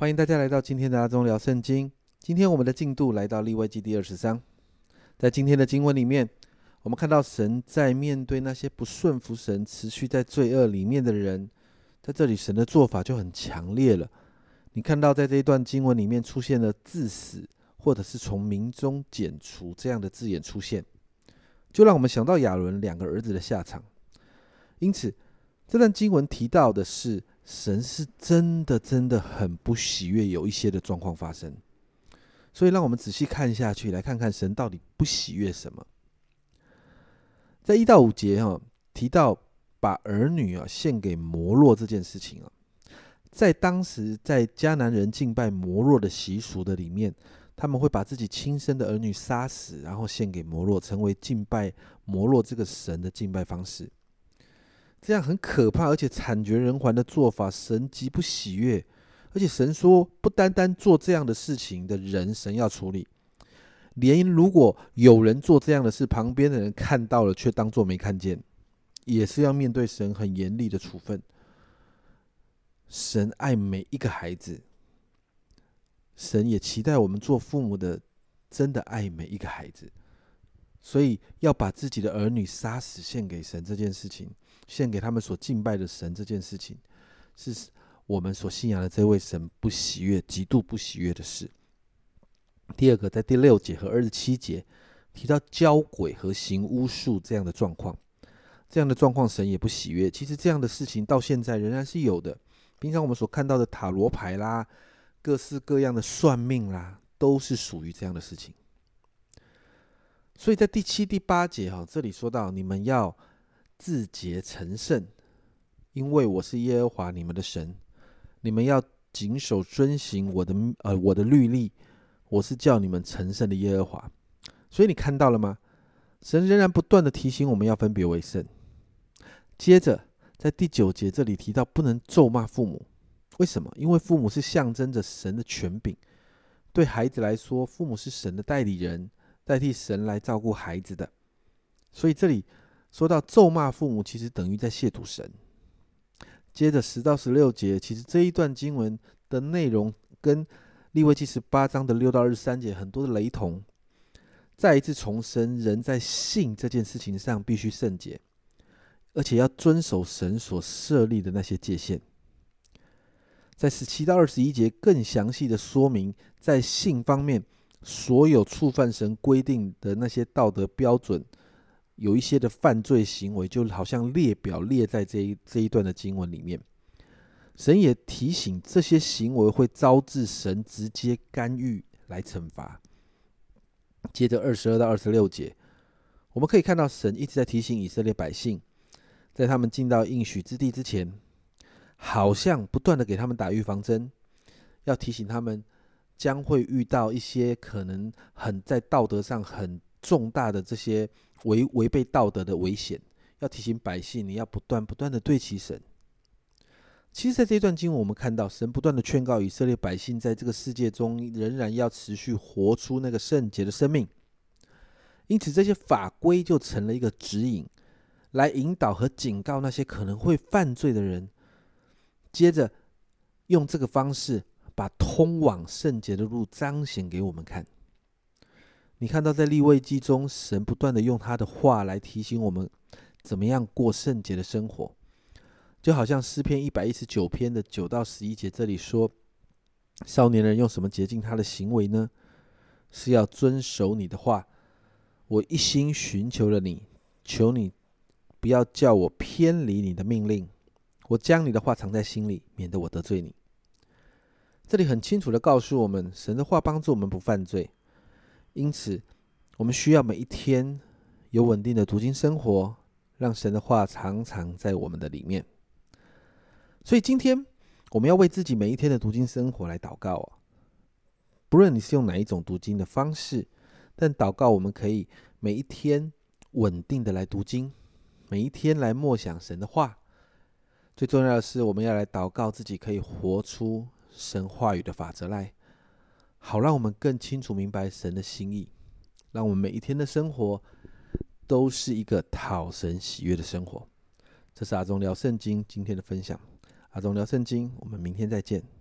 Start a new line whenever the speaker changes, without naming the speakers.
欢迎大家来到今天的阿忠聊圣经。今天我们的进度来到利未记第二十章，在今天的经文里面，我们看到神在面对那些不顺服神、持续在罪恶里面的人，在这里神的做法就很强烈了。你看到在这一段经文里面出现了“致死”或者是从民中剪除这样的字眼出现，就让我们想到亚伦两个儿子的下场。因此，这段经文提到的是。神是真的，真的很不喜悦有一些的状况发生，所以让我们仔细看下去，来看看神到底不喜悦什么。在一到五节哈提到把儿女啊献给摩洛这件事情啊，在当时在迦南人敬拜摩洛的习俗的里面，他们会把自己亲生的儿女杀死，然后献给摩洛，成为敬拜摩洛这个神的敬拜方式。这样很可怕，而且惨绝人寰的做法，神极不喜悦。而且神说，不单单做这样的事情的人，神要处理，连如果有人做这样的事，旁边的人看到了却当作没看见，也是要面对神很严厉的处分。神爱每一个孩子，神也期待我们做父母的真的爱每一个孩子，所以要把自己的儿女杀死献给神这件事情。献给他们所敬拜的神这件事情，是我们所信仰的这位神不喜悦、极度不喜悦的事。第二个，在第六节和二十七节提到交鬼和行巫术这样的状况，这样的状况神也不喜悦。其实这样的事情到现在仍然是有的。平常我们所看到的塔罗牌啦、各式各样的算命啦，都是属于这样的事情。所以在第七、第八节哈，这里说到你们要。自洁成圣，因为我是耶和华你们的神，你们要谨守遵行我的呃我的律例，我是叫你们成圣的耶和华。所以你看到了吗？神仍然不断的提醒我们要分别为圣。接着在第九节这里提到不能咒骂父母，为什么？因为父母是象征着神的权柄，对孩子来说，父母是神的代理人，代替神来照顾孩子的。所以这里。说到咒骂父母，其实等于在亵渎神。接着十到十六节，其实这一段经文的内容跟利未记十八章的六到二十三节很多的雷同。再一次重申，人在性这件事情上必须圣洁，而且要遵守神所设立的那些界限。在十七到二十一节，更详细的说明在性方面所有触犯神规定的那些道德标准。有一些的犯罪行为，就好像列表列在这一这一段的经文里面。神也提醒这些行为会招致神直接干预来惩罚。接着二十二到二十六节，我们可以看到神一直在提醒以色列百姓，在他们进到应许之地之前，好像不断的给他们打预防针，要提醒他们将会遇到一些可能很在道德上很重大的这些。违违背道德的危险，要提醒百姓，你要不断不断的对齐神。其实，在这一段经文，我们看到神不断的劝告以色列百姓，在这个世界中仍然要持续活出那个圣洁的生命。因此，这些法规就成了一个指引，来引导和警告那些可能会犯罪的人。接着，用这个方式把通往圣洁的路彰显给我们看。你看到在立位记中，神不断的用他的话来提醒我们，怎么样过圣洁的生活，就好像诗篇一百一十九篇的九到十一节这里说：“少年人用什么洁净他的行为呢？是要遵守你的话。我一心寻求了你，求你不要叫我偏离你的命令。我将你的话藏在心里，免得我得罪你。”这里很清楚的告诉我们，神的话帮助我们不犯罪。因此，我们需要每一天有稳定的读经生活，让神的话常常在我们的里面。所以，今天我们要为自己每一天的读经生活来祷告啊！不论你是用哪一种读经的方式，但祷告我们可以每一天稳定的来读经，每一天来默想神的话。最重要的是，我们要来祷告自己，可以活出神话语的法则来。好，让我们更清楚明白神的心意，让我们每一天的生活都是一个讨神喜悦的生活。这是阿忠聊圣经今天的分享。阿忠聊圣经，我们明天再见。